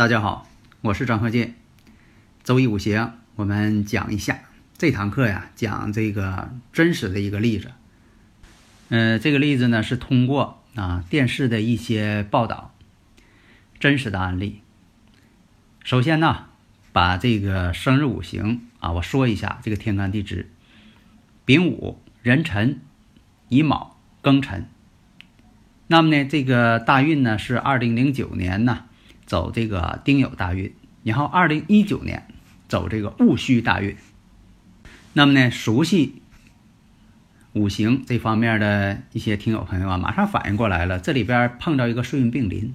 大家好，我是张鹤剑。周易五行，我们讲一下这堂课呀，讲这个真实的一个例子。呃，这个例子呢是通过啊电视的一些报道，真实的案例。首先呢，把这个生日五行啊，我说一下这个天干地支：丙午、壬辰、乙卯、庚辰。那么呢，这个大运呢是二零零九年呢。走这个丁酉大运，然后二零一九年走这个戊戌大运。那么呢，熟悉五行这方面的一些听友朋友啊，马上反应过来了，这里边碰到一个岁运并临，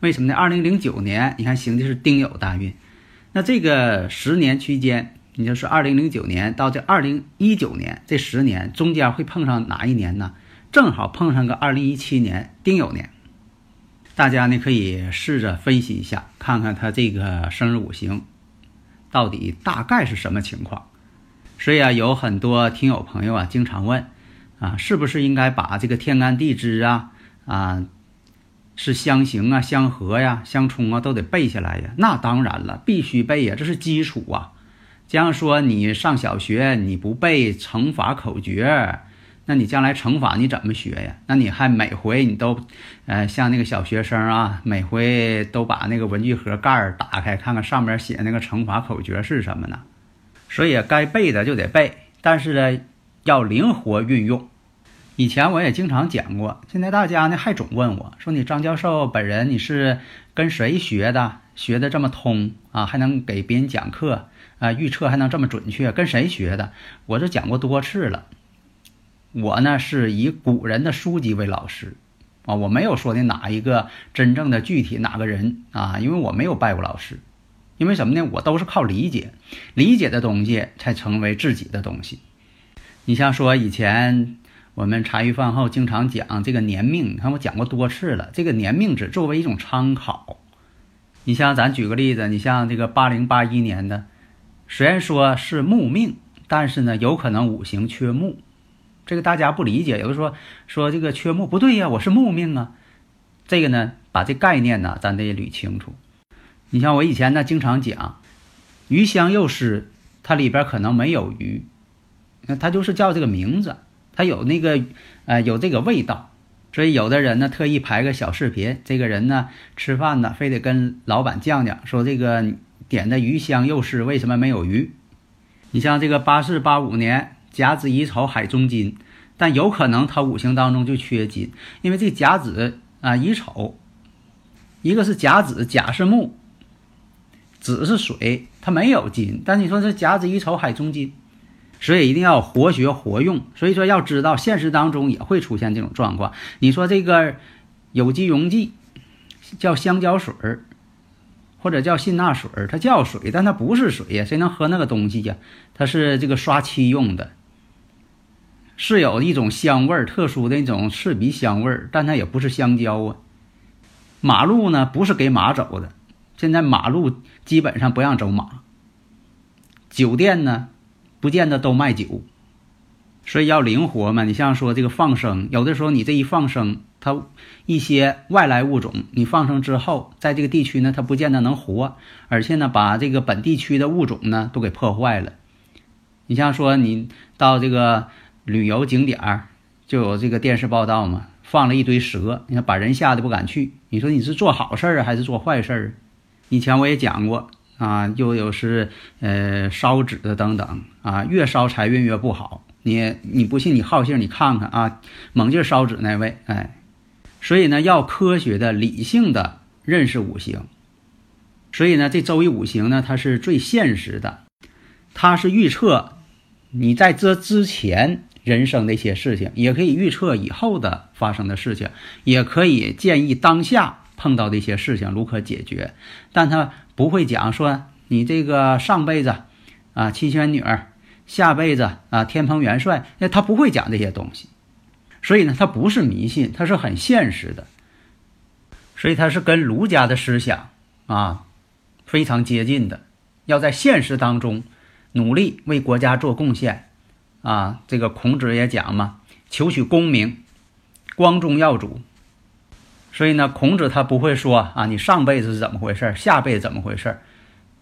为什么呢？二零零九年你看行的是丁酉大运，那这个十年区间，你就是二零零九年到这二零一九年这十年中间会碰上哪一年呢？正好碰上个二零一七年丁酉年。大家呢可以试着分析一下，看看他这个生日五行到底大概是什么情况。所以啊，有很多听友朋友啊经常问啊，是不是应该把这个天干地支啊啊是相刑啊、相合呀、相冲啊都得背下来呀？那当然了，必须背呀，这是基础啊。这样说，你上小学你不背乘法口诀？那你将来乘法你怎么学呀？那你还每回你都，呃，像那个小学生啊，每回都把那个文具盒盖儿打开，看看上面写那个乘法口诀是什么呢？所以该背的就得背，但是呢，要灵活运用。以前我也经常讲过，现在大家呢还总问我说：“你张教授本人你是跟谁学的？学的这么通啊？还能给别人讲课啊？预测还能这么准确？跟谁学的？”我这讲过多次了。我呢是以古人的书籍为老师，啊，我没有说的哪一个真正的具体哪个人啊，因为我没有拜过老师，因为什么呢？我都是靠理解，理解的东西才成为自己的东西。你像说以前我们茶余饭后经常讲这个年命，你看我讲过多次了，这个年命只作为一种参考。你像咱举个例子，你像这个八零八一年的，虽然说是木命，但是呢，有可能五行缺木。这个大家不理解，有的说说这个缺木不对呀，我是木命啊。这个呢，把这概念呢，咱得捋清楚。你像我以前呢，经常讲鱼香肉丝，它里边可能没有鱼，那它就是叫这个名字，它有那个呃有这个味道。所以有的人呢，特意拍个小视频，这个人呢吃饭呢，非得跟老板犟犟，说这个点的鱼香肉丝为什么没有鱼？你像这个八四八五年。甲子乙丑海中金，但有可能他五行当中就缺金，因为这甲子啊乙丑，一个是甲子，甲是木，子是水，它没有金。但你说这甲子乙丑海中金，所以一定要活学活用。所以说要知道，现实当中也会出现这种状况。你说这个有机溶剂叫香蕉水儿，或者叫辛钠水儿，它叫水，但它不是水呀，谁能喝那个东西呀？它是这个刷漆用的。是有一种香味儿，特殊的一种刺鼻香味儿，但它也不是香蕉啊。马路呢不是给马走的，现在马路基本上不让走马。酒店呢，不见得都卖酒，所以要灵活嘛。你像说这个放生，有的时候你这一放生，它一些外来物种，你放生之后，在这个地区呢，它不见得能活，而且呢，把这个本地区的物种呢都给破坏了。你像说你到这个。旅游景点儿就有这个电视报道嘛，放了一堆蛇，你看把人吓得不敢去。你说你是做好事儿啊，还是做坏事儿？以前我也讲过啊，又有是呃烧纸的等等啊，越烧财运越不好。你你不信，你好信，你看看啊，猛劲烧纸那位，哎，所以呢，要科学的、理性的认识五行。所以呢，这周易五行呢，它是最现实的。它是预测你在这之前人生的一些事情，也可以预测以后的发生的事情，也可以建议当下碰到的一些事情如何解决。但他不会讲说你这个上辈子啊七仙女儿，下辈子啊天蓬元帅，那他不会讲这些东西。所以呢，他不是迷信，他是很现实的。所以他是跟儒家的思想啊非常接近的，要在现实当中努力为国家做贡献啊。这个孔子也讲嘛，求取功名，光宗耀祖。所以呢，孔子他不会说啊，你上辈子是怎么回事，下辈子怎么回事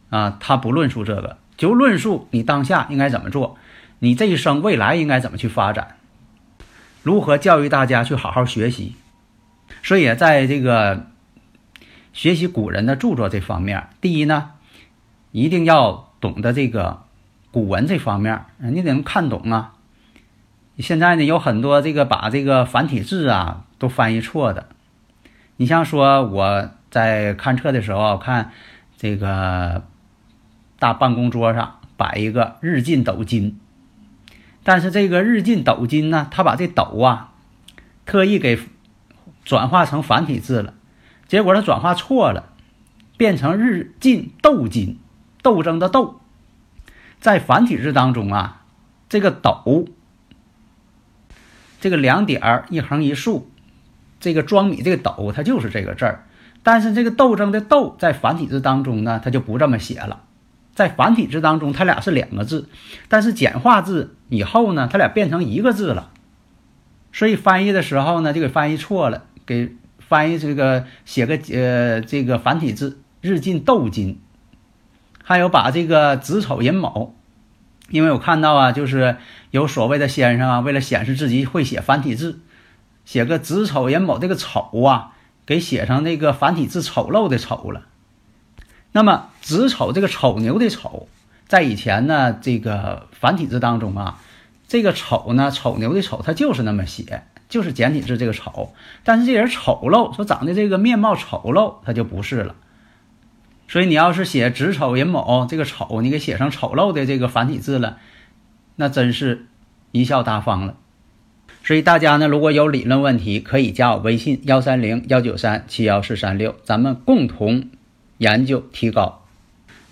啊？他不论述这个，就论述你当下应该怎么做，你这一生未来应该怎么去发展。如何教育大家去好好学习？所以在这个学习古人的著作这方面，第一呢，一定要懂得这个古文这方面，你得能看懂啊。现在呢，有很多这个把这个繁体字啊都翻译错的。你像说我在看册的时候，看这个大办公桌上摆一个“日进斗金”。但是这个日进斗金呢，他把这斗啊，特意给转化成繁体字了，结果他转化错了，变成日进斗金，斗争的斗。在繁体字当中啊，这个斗，这个两点儿一横一竖，这个装米这个斗，它就是这个字儿。但是这个斗争的斗，在繁体字当中呢，它就不这么写了。在繁体字当中，它俩是两个字，但是简化字以后呢，它俩变成一个字了，所以翻译的时候呢，就给翻译错了，给翻译这个写个呃这个繁体字“日进斗金”，还有把这个子丑寅卯，因为我看到啊，就是有所谓的先生啊，为了显示自己会写繁体字，写个子丑寅卯这个丑啊，给写成那个繁体字丑陋的丑了。那么子丑这个丑牛的丑，在以前呢，这个繁体字当中啊，这个丑呢，丑牛的丑，它就是那么写，就是简体字这个丑。但是这人丑陋，说长得这个面貌丑陋，他就不是了。所以你要是写子丑寅卯这个丑，你给写成丑陋的这个繁体字了，那真是贻笑大方了。所以大家呢，如果有理论问题，可以加我微信幺三零幺九三七幺四三六，咱们共同。研究提高，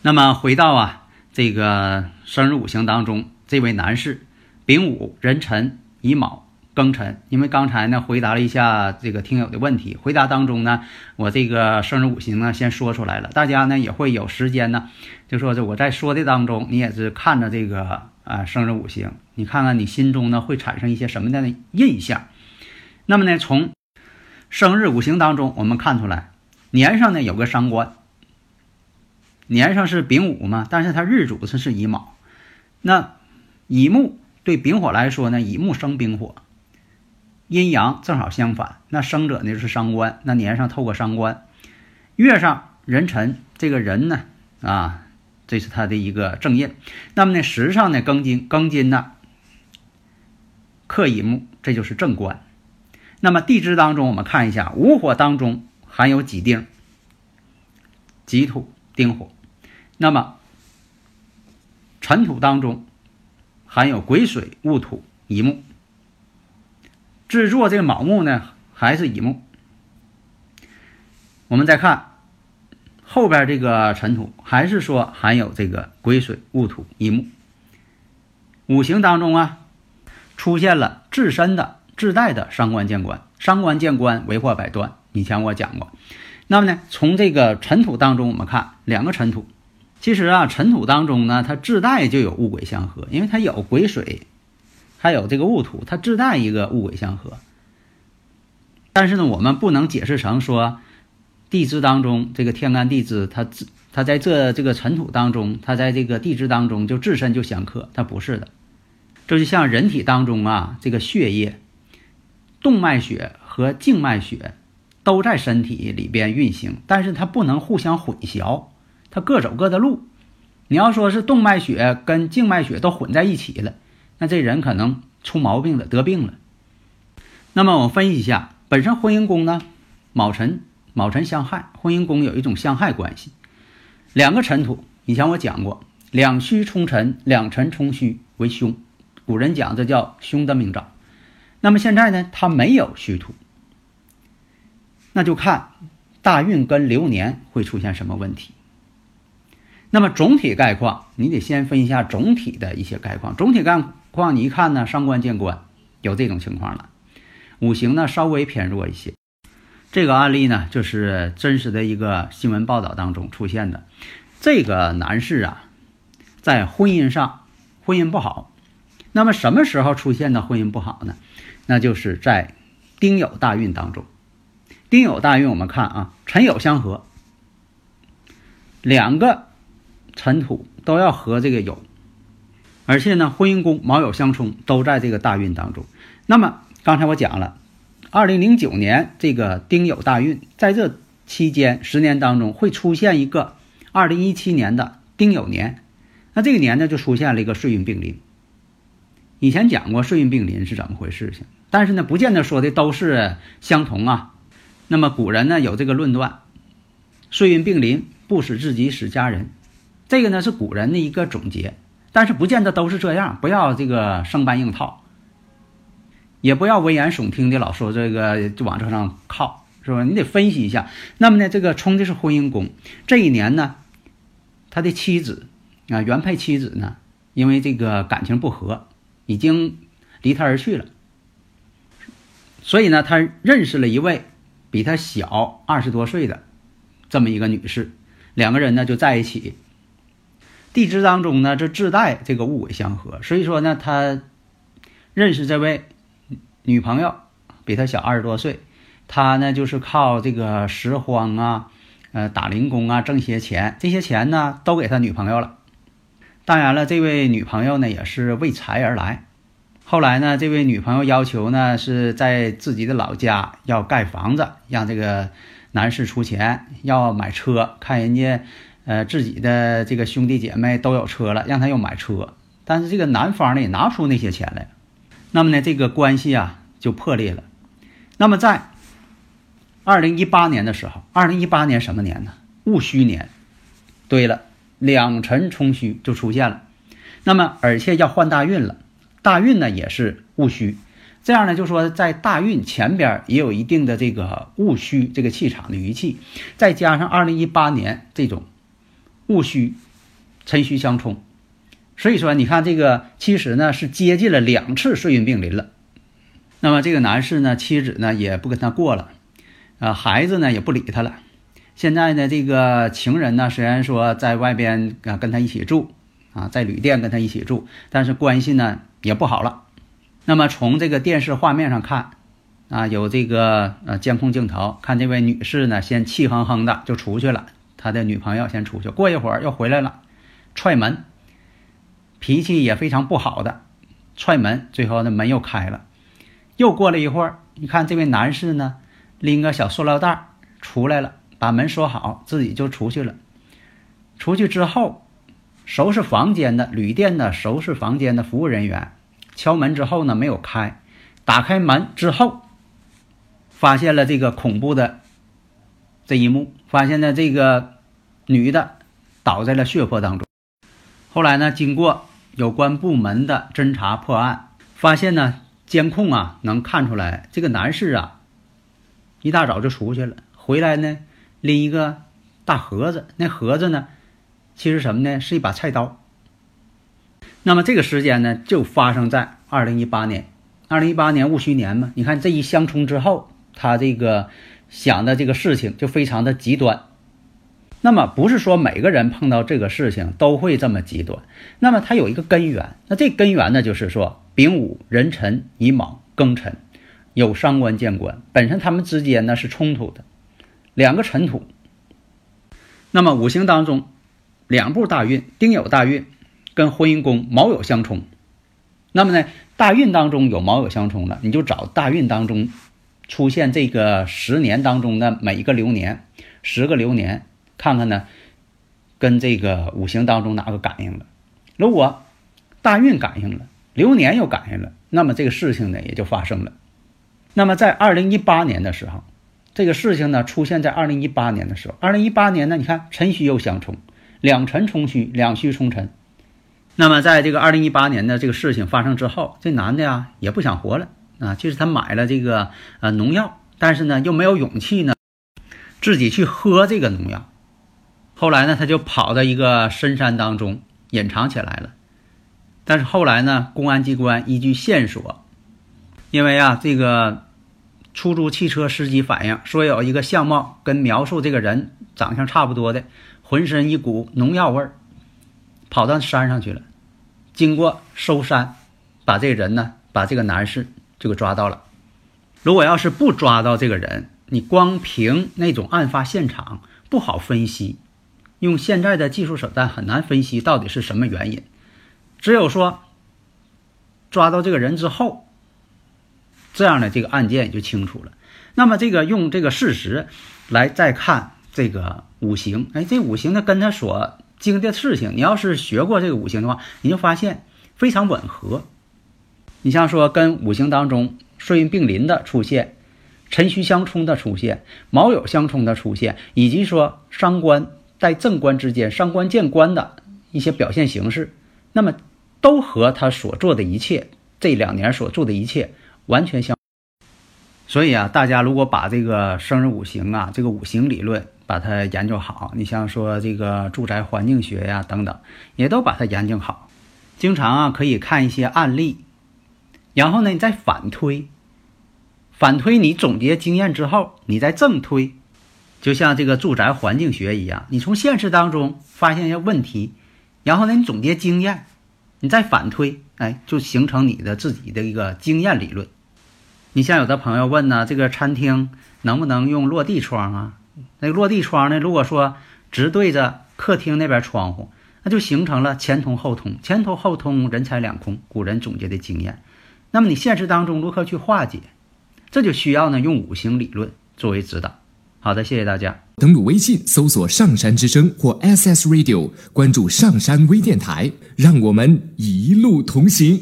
那么回到啊这个生日五行当中，这位男士丙午、壬辰、乙卯、庚辰。因为刚才呢回答了一下这个听友的问题，回答当中呢，我这个生日五行呢先说出来了，大家呢也会有时间呢，就说这我在说的当中，你也是看着这个啊生日五行，你看看你心中呢会产生一些什么样的印象。那么呢，从生日五行当中我们看出来，年上呢有个伤官。年上是丙午嘛，但是它日主是是乙卯，那乙木对丙火来说呢，乙木生丙火，阴阳正好相反。那生者呢就是伤官，那年上透过伤官，月上壬辰，这个人呢啊，这是他的一个正印。那么呢时上呢庚金，庚金呢克乙木，这就是正官。那么地支当中，我们看一下午火当中含有己丁、己土、丁火。那么，尘土当中含有癸水、戊土、乙木，制作这个卯木呢，还是乙木。我们再看后边这个尘土，还是说含有这个癸水、戊土、乙木。五行当中啊，出现了自身的自带的伤官见官，伤官见官为祸百端。以前我讲过。那么呢，从这个尘土当中，我们看两个尘土。其实啊，尘土当中呢，它自带就有戊癸相合，因为它有癸水，还有这个戊土，它自带一个戊癸相合。但是呢，我们不能解释成说，地支当中这个天干地支，它自它在这这个尘土当中，它在这个地支当中就自身就相克，它不是的。这就像人体当中啊，这个血液、动脉血和静脉血都在身体里边运行，但是它不能互相混淆。它各走各的路，你要说是动脉血跟静脉血都混在一起了，那这人可能出毛病了，得病了。那么我分析一下，本身婚姻宫呢，卯辰卯辰相害，婚姻宫有一种相害关系。两个尘土，以前我讲过，两虚冲辰，两辰冲虚为凶。古人讲这叫凶的命兆。那么现在呢，他没有虚土，那就看大运跟流年会出现什么问题。那么总体概况，你得先分一下总体的一些概况。总体概况你一看呢，伤官见官，有这种情况了。五行呢稍微偏弱一些。这个案例呢，就是真实的一个新闻报道当中出现的。这个男士啊，在婚姻上婚姻不好。那么什么时候出现的婚姻不好呢？那就是在丁酉大运当中。丁酉大运，我们看啊，辰酉相合，两个尘土都要和这个有，而且呢，婚姻宫卯酉相冲，都在这个大运当中。那么刚才我讲了，二零零九年这个丁酉大运，在这期间十年当中会出现一个二零一七年的丁酉年，那这个年呢就出现了一个岁运并临。以前讲过岁运并临是怎么回事情，但是呢，不见得说的都是相同啊。那么古人呢有这个论断，岁运并临不使自己使家人，这个呢是古人的一个总结，但是不见得都是这样，不要这个生搬硬套，也不要危言耸听的老说这个就往这上靠，是吧？你得分析一下。那么呢，这个冲的是婚姻宫，这一年呢，他的妻子啊原配妻子呢，因为这个感情不和。已经离他而去了，所以呢，他认识了一位比他小二十多岁的这么一个女士，两个人呢就在一起。地支当中呢，这自带这个戊癸相合，所以说呢，他认识这位女朋友比他小二十多岁，他呢就是靠这个拾荒啊、呃打零工啊挣些钱，这些钱呢都给他女朋友了。当然了，这位女朋友呢也是为财而来。后来呢，这位女朋友要求呢是在自己的老家要盖房子，让这个男士出钱；要买车，看人家呃自己的这个兄弟姐妹都有车了，让他又买车。但是这个男方呢也拿不出那些钱来，那么呢这个关系啊就破裂了。那么在二零一八年的时候，二零一八年什么年呢？戊戌年。对了。两辰冲虚就出现了，那么而且要换大运了，大运呢也是戊戌，这样呢就说在大运前边也有一定的这个戊戌这个气场的余气，再加上二零一八年这种戊戌辰戌相冲，所以说你看这个其实呢是接近了两次岁运并临了，那么这个男士呢妻子呢也不跟他过了，啊孩子呢也不理他了。现在呢，这个情人呢，虽然说在外边啊跟他一起住啊，在旅店跟他一起住，但是关系呢也不好了。那么从这个电视画面上看，啊，有这个呃监控镜头，看这位女士呢，先气哼哼的就出去了，他的女朋友先出去，过一会儿又回来了，踹门，脾气也非常不好的踹门，最后那门又开了。又过了一会儿，你看这位男士呢，拎个小塑料袋出来了。把门锁好，自己就出去了。出去之后，收拾房间的旅店的收拾房间的服务人员敲门之后呢，没有开。打开门之后，发现了这个恐怖的这一幕，发现呢这个女的倒在了血泊当中。后来呢，经过有关部门的侦查破案，发现呢监控啊能看出来，这个男士啊一大早就出去了，回来呢。拎一个大盒子，那盒子呢，其实什么呢？是一把菜刀。那么这个时间呢，就发生在二零一八年，二零一八年戊戌年嘛。你看这一相冲之后，他这个想的这个事情就非常的极端。那么不是说每个人碰到这个事情都会这么极端。那么它有一个根源，那这根源呢，就是说丙午、壬辰、乙卯、庚辰有伤官见官，本身他们之间呢是冲突的。两个尘土，那么五行当中，两部大运丁酉大运跟婚姻宫卯酉相冲，那么呢，大运当中有卯酉相冲了，你就找大运当中出现这个十年当中的每一个流年，十个流年，看看呢，跟这个五行当中哪个感应了？如果大运感应了，流年又感应了，那么这个事情呢也就发生了。那么在二零一八年的时候。这个事情呢，出现在二零一八年的时候。二零一八年呢，你看辰戌又相冲，两辰冲戌，两戌冲辰，那么在这个二零一八年的这个事情发生之后，这男的呀也不想活了啊，就是他买了这个呃农药，但是呢又没有勇气呢自己去喝这个农药。后来呢，他就跑到一个深山当中隐藏起来了。但是后来呢，公安机关依据线索，因为啊这个出租汽车司机反映说有一个相貌跟描述这个人长相差不多的，浑身一股农药味儿，跑到山上去了。经过搜山，把这个人呢，把这个男士就给抓到了。如果要是不抓到这个人，你光凭那种案发现场不好分析，用现在的技术手段很难分析到底是什么原因。只有说抓到这个人之后，这样的这个案件也就清楚了。那么这个用这个事实来再看这个五行，哎，这五行呢跟他所。经的事情，你要是学过这个五行的话，你就发现非常吻合。你像说跟五行当中顺运并临的出现，辰戌相冲的出现，卯酉相冲的出现，以及说伤官在正官之间伤官见官的一些表现形式，那么都和他所做的一切这两年所做的一切完全相。所以啊，大家如果把这个生日五行啊，这个五行理论。把它研究好，你像说这个住宅环境学呀等等，也都把它研究好。经常啊可以看一些案例，然后呢你再反推，反推你总结经验之后，你再正推，就像这个住宅环境学一样，你从现实当中发现一些问题，然后呢你总结经验，你再反推，哎，就形成你的自己的一个经验理论。你像有的朋友问呢，这个餐厅能不能用落地窗啊？那个落地窗呢？如果说直对着客厅那边窗户，那就形成了前通后通，前通后通，人财两空。古人总结的经验。那么你现实当中如何去化解？这就需要呢用五行理论作为指导。好的，谢谢大家。登录微信搜索“上山之声”或 SS Radio，关注上山微电台，让我们一路同行。